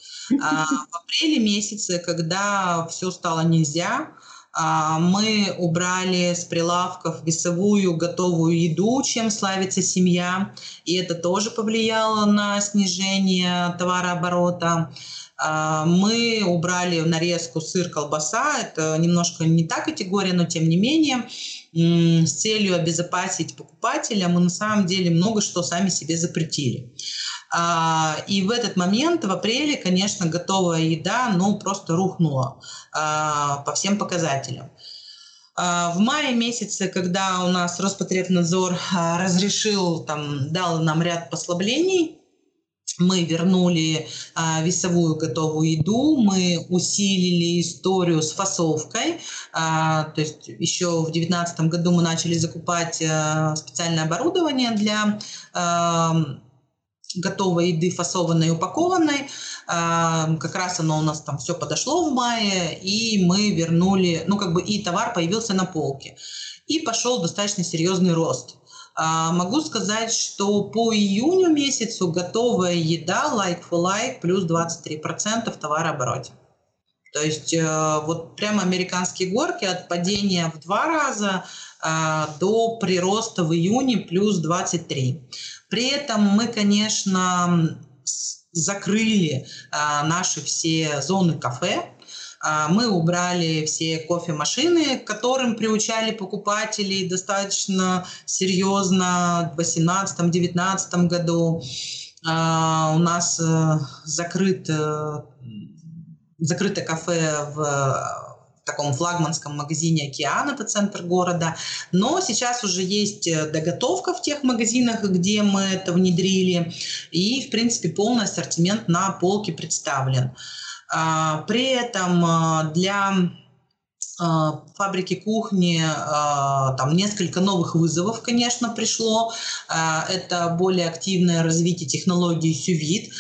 А в апреле месяце, когда все стало нельзя, мы убрали с прилавков весовую готовую еду, чем славится семья, и это тоже повлияло на снижение товарооборота. А, мы убрали нарезку сыр, колбаса. Это немножко не та категория, но тем не менее с целью обезопасить покупателя мы на самом деле много что сами себе запретили. А, и в этот момент, в апреле, конечно, готовая еда, ну, просто рухнула а, по всем показателям. А, в мае месяце, когда у нас Роспотребнадзор разрешил, там, дал нам ряд послаблений, мы вернули а, весовую готовую еду, мы усилили историю с фасовкой. А, то есть еще в 2019 году мы начали закупать а, специальное оборудование для а, готовой еды, фасованной и упакованной. А, как раз оно у нас там все подошло в мае, и мы вернули, ну как бы и товар появился на полке. И пошел достаточно серьезный рост. А, могу сказать, что по июню месяцу готовая еда like for like плюс 23% в товарообороте. То есть э, вот прямо американские горки от падения в два раза э, до прироста в июне плюс 23. При этом мы, конечно, закрыли а, наши все зоны кафе, а, мы убрали все кофемашины, к которым приучали покупателей достаточно серьезно в 2018-2019 году. А, у нас э, закрыт, э, закрыто кафе в таком флагманском магазине «Океан», это центр города. Но сейчас уже есть э, доготовка в тех магазинах, где мы это внедрили. И, в принципе, полный ассортимент на полке представлен. А, при этом э, для а, фабрики кухни, а, там несколько новых вызовов, конечно, пришло. А, это более активное развитие технологии сювит,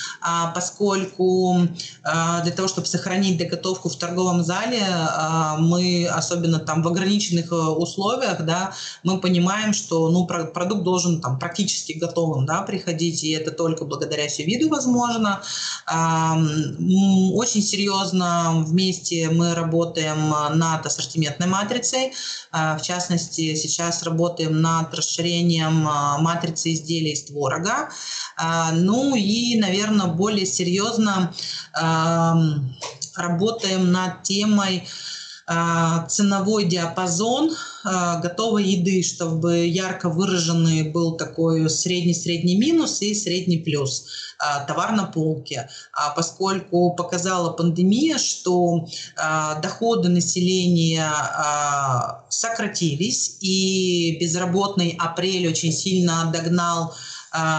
поскольку для того, чтобы сохранить доготовку в торговом зале, мы, особенно там в ограниченных э, условиях, да, мы понимаем, что ну, продукт должен там практически готовым да, приходить, и это только благодаря сювиду возможно. Очень серьезно вместе мы работаем над над ассортиментной матрицей. А, в частности, сейчас работаем над расширением а, матрицы изделий из творога. А, ну и, наверное, более серьезно работаем над темой ценовой диапазон а, готовой еды, чтобы ярко выраженный был такой средний-средний минус и средний плюс а, товар на полке. Поскольку показала пандемия, что доходы населения сократились, и безработный апрель очень сильно догнал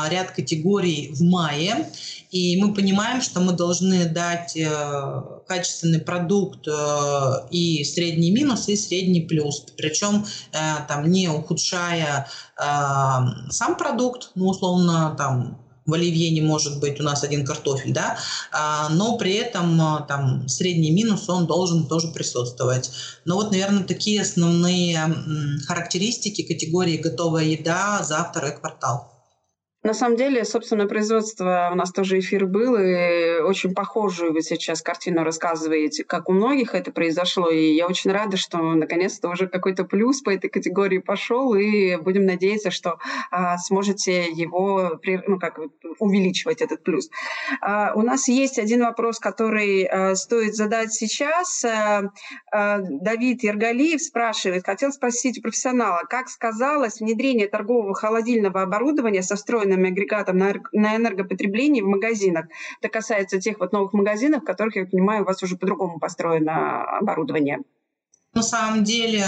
ряд категорий в мае. И мы понимаем, что мы должны дать э, качественный продукт э, и средний минус, и средний плюс. Причем э, там не ухудшая сам продукт, ну, условно, там в оливье не может быть у нас один картофель, да, а, но при этом там средний минус он должен тоже присутствовать. Но вот, наверное, такие основные характеристики категории готовая еда за второй квартал. На самом деле, собственное производство, у нас тоже эфир был, и очень похожую вы сейчас картину рассказываете, как у многих это произошло, и я очень рада, что наконец-то уже какой-то плюс по этой категории пошел, и будем надеяться, что а, сможете его ну, как, увеличивать, этот плюс. А, у нас есть один вопрос, который а, стоит задать сейчас. А, а, Давид Ергалиев спрашивает, хотел спросить у профессионала, как сказалось внедрение торгового холодильного оборудования со встроенным определенным агрегатом на, на энергопотребление в магазинах. Это касается тех вот новых магазинов, в которых, я понимаю, у вас уже по-другому построено оборудование. На самом деле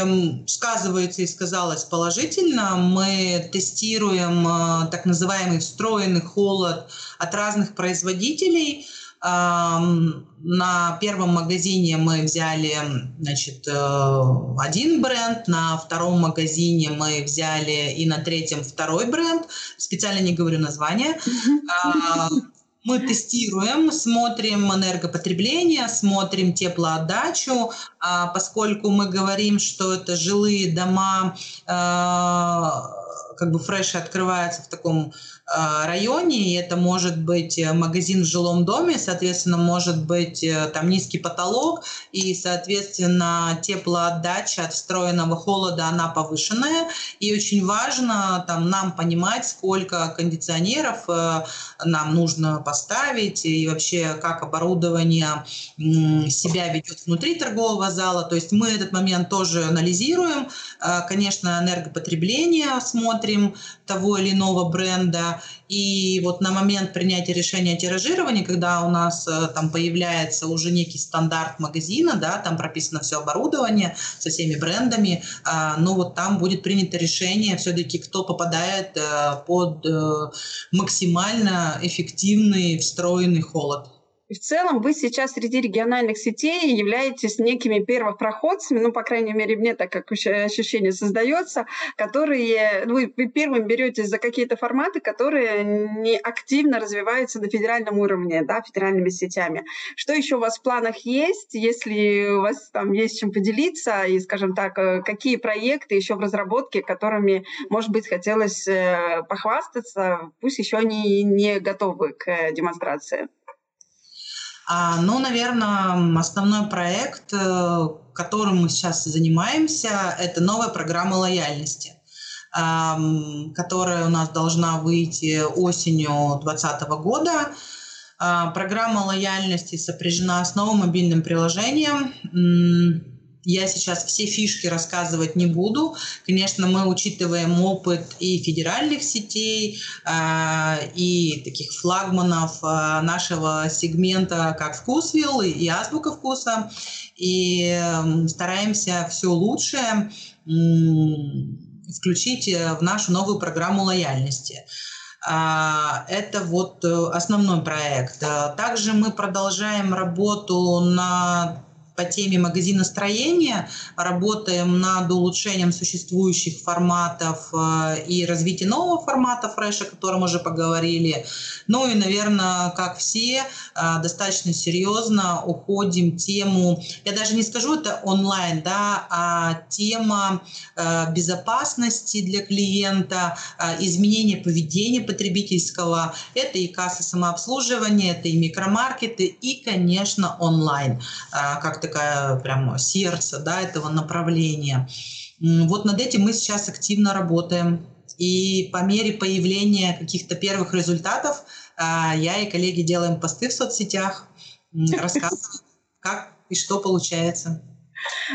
сказывается и сказалось положительно. Мы тестируем э, так называемый встроенный холод от разных производителей – на первом магазине мы взяли значит, э, один бренд, на втором магазине мы взяли и на третьем второй бренд. Специально не говорю название. Мы тестируем, смотрим энергопотребление, смотрим теплоотдачу, а поскольку мы говорим, что это жилые дома, а, как бы фреши открываются в таком районе, и это может быть э, магазин в жилом доме, соответственно, может быть э, там низкий потолок, и, соответственно, теплоотдача от встроенного холода, она повышенная, и очень важно там нам понимать, сколько кондиционеров э, нам нужно поставить, и вообще как оборудование себя ведет внутри торгового зала, то есть мы этот момент тоже анализируем, конечно, энергопотребление смотрим того или иного бренда, и вот на момент принятия решения о тиражировании, когда у нас э, там появляется уже некий стандарт магазина, да, там прописано все оборудование со всеми брендами, а, ну вот там будет принято решение все-таки, кто попадает э, под э, максимально эффективный встроенный холод. В целом вы сейчас среди региональных сетей являетесь некими первопроходцами, ну, по крайней мере, мне так как ощущение создается, которые ну, вы, вы первым беретесь за какие-то форматы, которые не активно развиваются на федеральном уровне, да, федеральными сетями. Что еще у вас в планах есть, если у вас там есть чем поделиться, и, скажем так, э, какие проекты еще в разработке, которыми, может быть, хотелось э, похвастаться, пусть еще они не готовы к э, демонстрации? А, ну, наверное, основной проект, э, которым мы сейчас занимаемся, это новая программа лояльности которая у нас должна выйти осенью 2020 года. А, программа лояльности сопряжена с новым мобильным приложением я сейчас все фишки рассказывать не буду. Конечно, мы учитываем опыт и федеральных сетей, а, и таких флагманов а, нашего сегмента, как Вкусвилл и Азбука вкуса, и стараемся все лучшее включить в нашу новую программу лояльности. А, это вот э, основной проект. Также мы продолжаем работу над по теме магазиностроения, работаем над улучшением существующих форматов э, и развитием нового формата фреша, о котором уже поговорили. Ну и, наверное, как все, э, достаточно серьезно уходим тему, я даже не скажу это онлайн, да, а тема э, безопасности для клиента, изменения поведения потребительского, это и касса самообслуживания, это и микромаркеты, и, конечно, онлайн, как такая прям сердце да, этого направления. Вот над этим мы сейчас активно работаем. И по мере появления каких-то первых результатов а, я и коллеги делаем посты в соцсетях, рассказываем, как и что получается.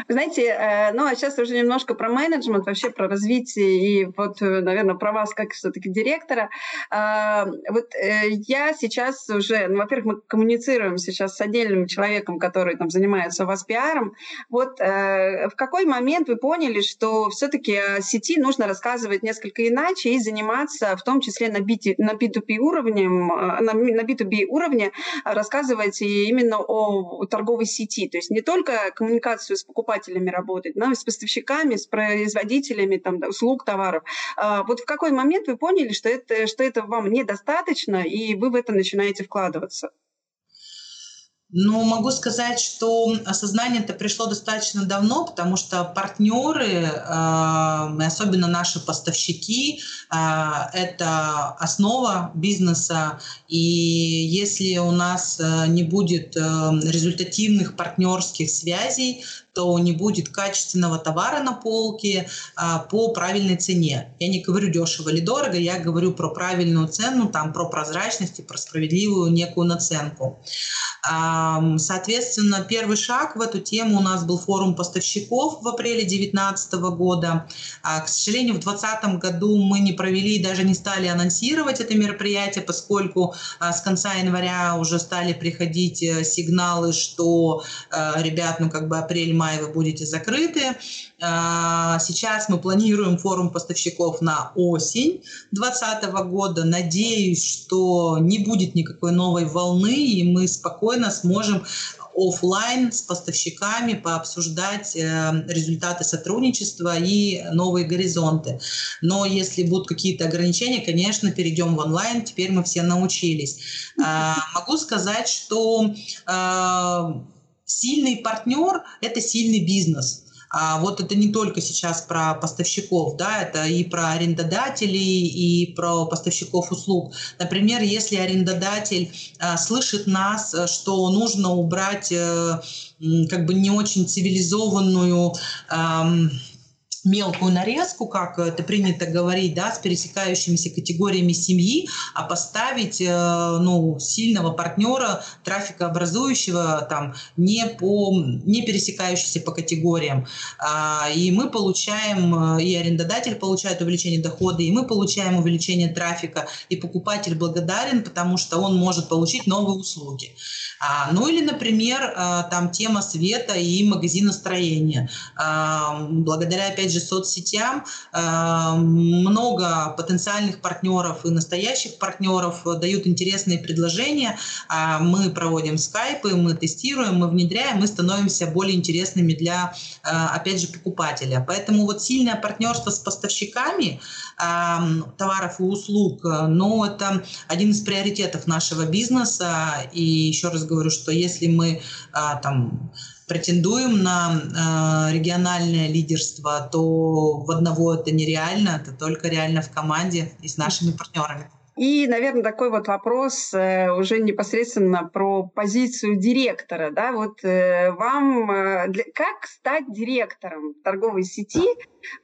Знаете, э, ну а сейчас уже немножко про менеджмент, вообще про развитие и вот, э, наверное, про вас как все-таки директора. А, вот э, я сейчас уже, ну, во-первых, мы коммуницируем сейчас с отдельным человеком, который там занимается у вас пиаром. Вот в какой момент вы поняли, что все-таки сети нужно рассказывать несколько иначе и заниматься, в том числе на, B2, на B2B уровне, на B2B уровне рассказывать именно о торговой сети, то есть не только коммуникацию с покупателями работать, и с поставщиками, с производителями там, услуг, товаров. А, вот в какой момент вы поняли, что это, что это вам недостаточно, и вы в это начинаете вкладываться? Ну, могу сказать, что осознание это пришло достаточно давно, потому что партнеры, а, особенно наши поставщики, а, это основа бизнеса. И если у нас э, не будет результативных партнерских связей, то не будет качественного товара на полке а, по правильной цене. Я не говорю дешево или дорого, я говорю про правильную цену, там, про прозрачность и про справедливую некую наценку. А, соответственно, первый шаг в эту тему у нас был форум поставщиков в апреле 2019 года. А, к сожалению, в 2020 году мы не провели и даже не стали анонсировать это мероприятие, поскольку а, с конца января уже стали приходить э, сигналы, что, э, ребят, ну как бы апрель мая вы будете закрыты. А, сейчас мы планируем форум поставщиков на осень 2020 года. Надеюсь, что не будет никакой новой волны, и мы спокойно сможем офлайн с поставщиками пообсуждать э, результаты сотрудничества и новые горизонты. Но если будут какие-то ограничения, конечно, перейдем в онлайн. Теперь мы все научились. А, могу сказать, что а, Сильный партнер – это сильный бизнес. А вот это не только сейчас про поставщиков, да, это и про арендодателей, и про поставщиков услуг. Например, если арендодатель а, слышит нас, что нужно убрать а, как бы не очень цивилизованную а, мелкую нарезку, как это принято говорить, да, с пересекающимися категориями семьи, а поставить э, ну, сильного партнера, трафикообразующего, там, не, по, не пересекающийся по категориям. А, и мы получаем, э, и арендодатель получает увеличение дохода, и мы получаем увеличение трафика, и покупатель благодарен, потому что он может получить новые услуги. А, ну или, например, а, там тема света и магазиностроения. А, благодаря, опять же, соцсетям много потенциальных партнеров и настоящих партнеров дают интересные предложения. Мы проводим скайпы, мы тестируем, мы внедряем, мы становимся более интересными для, опять же, покупателя. Поэтому вот сильное партнерство с поставщиками товаров и услуг, ну, это один из приоритетов нашего бизнеса. И еще раз говорю, что если мы там претендуем на а, региональное лидерство, то в одного это нереально, это только реально в команде и с нашими партнерами. И, наверное, такой вот вопрос э, уже непосредственно про позицию директора. Да? Вот э, вам э, для, как стать директором торговой сети?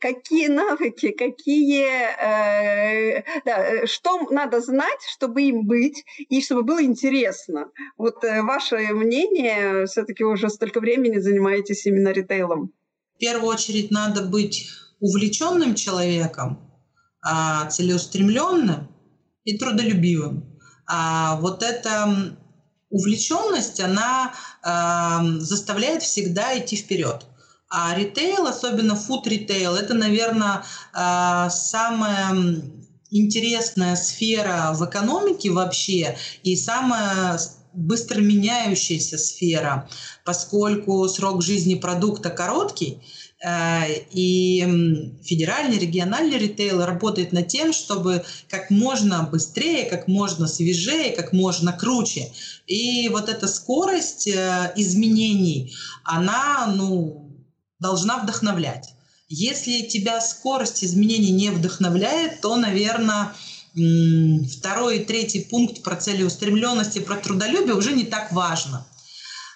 Какие навыки, какие, э, да, что надо знать, чтобы им быть и чтобы было интересно? Вот ваше мнение, все-таки уже столько времени занимаетесь именно ритейлом. В первую очередь надо быть увлеченным человеком, а целеустремленным и трудолюбивым. А вот эта увлеченность, она э, заставляет всегда идти вперед. А ритейл, особенно фуд-ритейл, это, наверное, э, самая интересная сфера в экономике вообще и самая быстро меняющаяся сфера, поскольку срок жизни продукта короткий, и федеральный, региональный ритейл работает над тем, чтобы как можно быстрее, как можно свежее, как можно круче. И вот эта скорость э, изменений, она ну, должна вдохновлять. Если тебя скорость изменений не вдохновляет, то, наверное, второй и третий пункт про целеустремленность и про трудолюбие уже не так важно.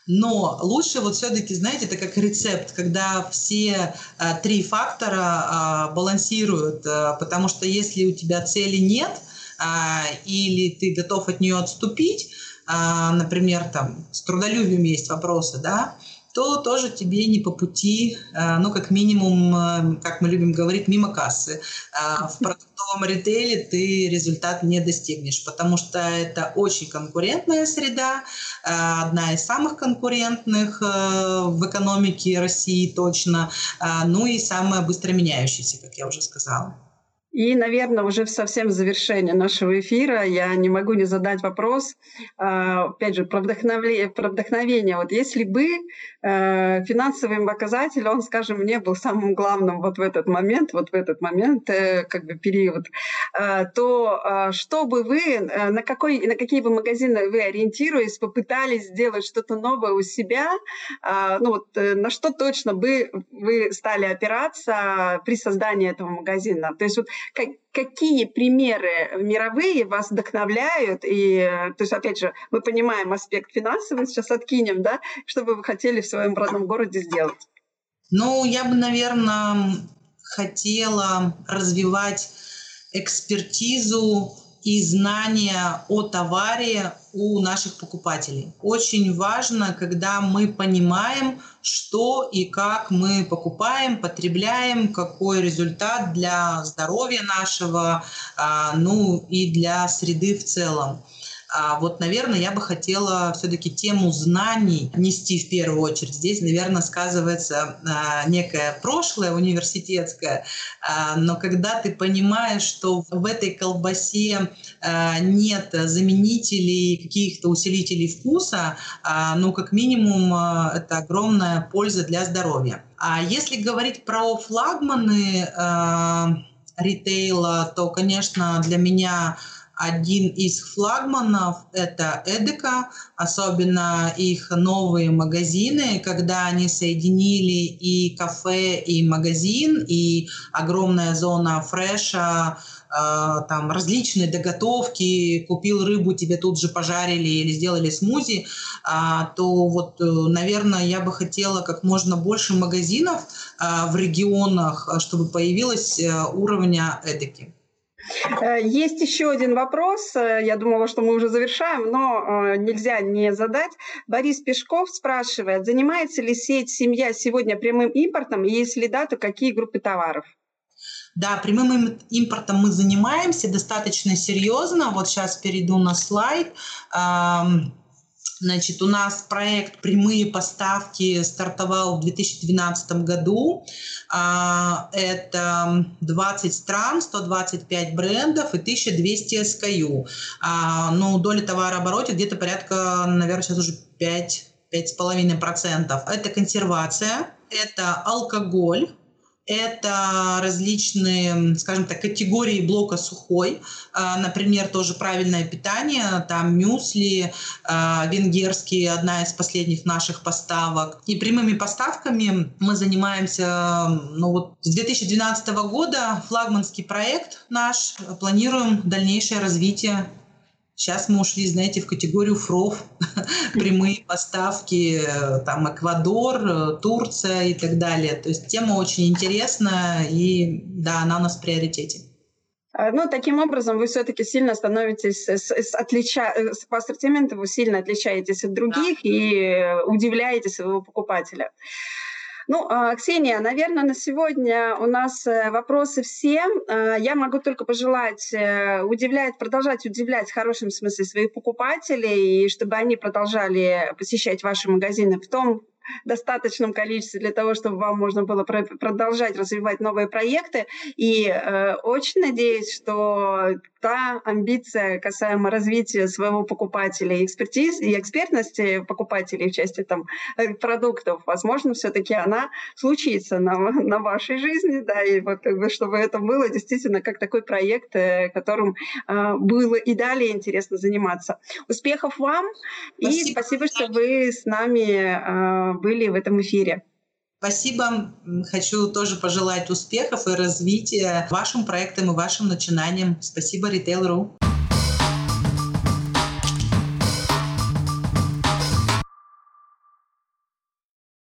Но лучше вот все-таки, знаете, это как рецепт, когда все а, три фактора а, балансируют, а, потому что если у тебя цели нет, а, или ты готов от нее отступить, а, например, там с трудолюбием есть вопросы, да, то тоже тебе не по пути, э, ну, как минимум, э, как мы любим говорить, мимо кассы. А в продуктовом ритейле ты результат не достигнешь, потому что это очень конкурентная среда, э, одна из самых конкурентных в экономике России точно, ну и самая быстро меняющаяся, как я уже сказала. И, наверное, уже совсем в завершении нашего эфира я не могу не задать вопрос, а, опять же, про вдохновение. Про вдохновение. Вот если бы э, финансовый показатель, он, скажем, не был самым главным вот в этот момент, вот в этот момент, э, как бы период, э, то что бы вы, на, какой, на какие бы магазины вы ориентируясь, попытались сделать что-то новое у себя, ну вот на что точно бы вы стали опираться при создании этого магазина? То есть вот как, какие примеры мировые вас вдохновляют? И, то есть, опять же, мы понимаем аспект финансовый, сейчас откинем, да? Что бы вы хотели в своем родном городе сделать? Ну, я бы, наверное, хотела развивать экспертизу и знания о товаре у наших покупателей. Очень важно, когда мы понимаем, что и как мы покупаем, потребляем, какой результат для здоровья нашего, а, ну и для среды в целом. А вот, наверное, я бы хотела все-таки тему знаний нести в первую очередь. Здесь, наверное, сказывается а, некое прошлое университетское, а, но когда ты понимаешь, что в этой колбасе а, нет заменителей, каких-то усилителей вкуса, а, ну, как минимум, а, это огромная польза для здоровья. А если говорить про флагманы э, ритейла, то, конечно, для меня один из флагманов – это Эдека, особенно их новые магазины, когда они соединили и кафе, и магазин, и огромная зона фреша, э, там различные доготовки, купил рыбу, тебе тут же пожарили или сделали смузи, а, то вот, э, наверное, я бы хотела как можно больше магазинов а, в регионах, чтобы появилось э, уровня эдики. Э, есть еще один вопрос. Э, я думала, что мы уже завершаем, но э, нельзя не задать. Борис Пешков спрашивает, занимается ли сеть «Семья» сегодня прямым импортом? Если да, то какие группы товаров? Да, прямым импортом мы занимаемся достаточно серьезно. Вот сейчас перейду на слайд. Значит, у нас проект «Прямые поставки» стартовал в 2012 году. А, это 20 стран, 125 брендов и 1200 SKU. Ну, доля товарооборота где-то порядка, наверное, сейчас уже 5 5,5%. Это консервация, это алкоголь, это различные, скажем так, категории блока сухой, а, например, тоже правильное питание, там мюсли, а, венгерские, одна из последних наших поставок. И прямыми поставками мы занимаемся, ну вот с 2012 года. Флагманский проект наш, планируем дальнейшее развитие Сейчас мы ушли, знаете, в категорию ФРОВ, прямые поставки, э, там Эквадор, э, Турция и так далее. То есть тема очень интересная, и да, она у нас в приоритете. А, ну, таким образом, вы все-таки сильно становитесь, с, с, отлича... Э, по ассортименту вы сильно отличаетесь от других да. и удивляете своего покупателя. Ну, а, Ксения, наверное, на сегодня у нас э, вопросы все. А, я могу только пожелать э, удивлять, продолжать удивлять в хорошем смысле своих покупателей, и чтобы они продолжали посещать ваши магазины в том достаточном количестве для того, чтобы вам можно было продолжать развивать новые проекты. И э, очень надеюсь, что та амбиция касаемо развития своего покупателя и экспертиз и экспертности покупателей в части там э, продуктов, возможно, все-таки она случится на, на вашей жизни, да, и вот как бы чтобы это было действительно как такой проект, э, которым э, было и далее интересно заниматься. Успехов вам спасибо. и спасибо, что вы с нами были в этом эфире. Спасибо. Хочу тоже пожелать успехов и развития вашим проектам и вашим начинаниям. Спасибо, Retail.ru.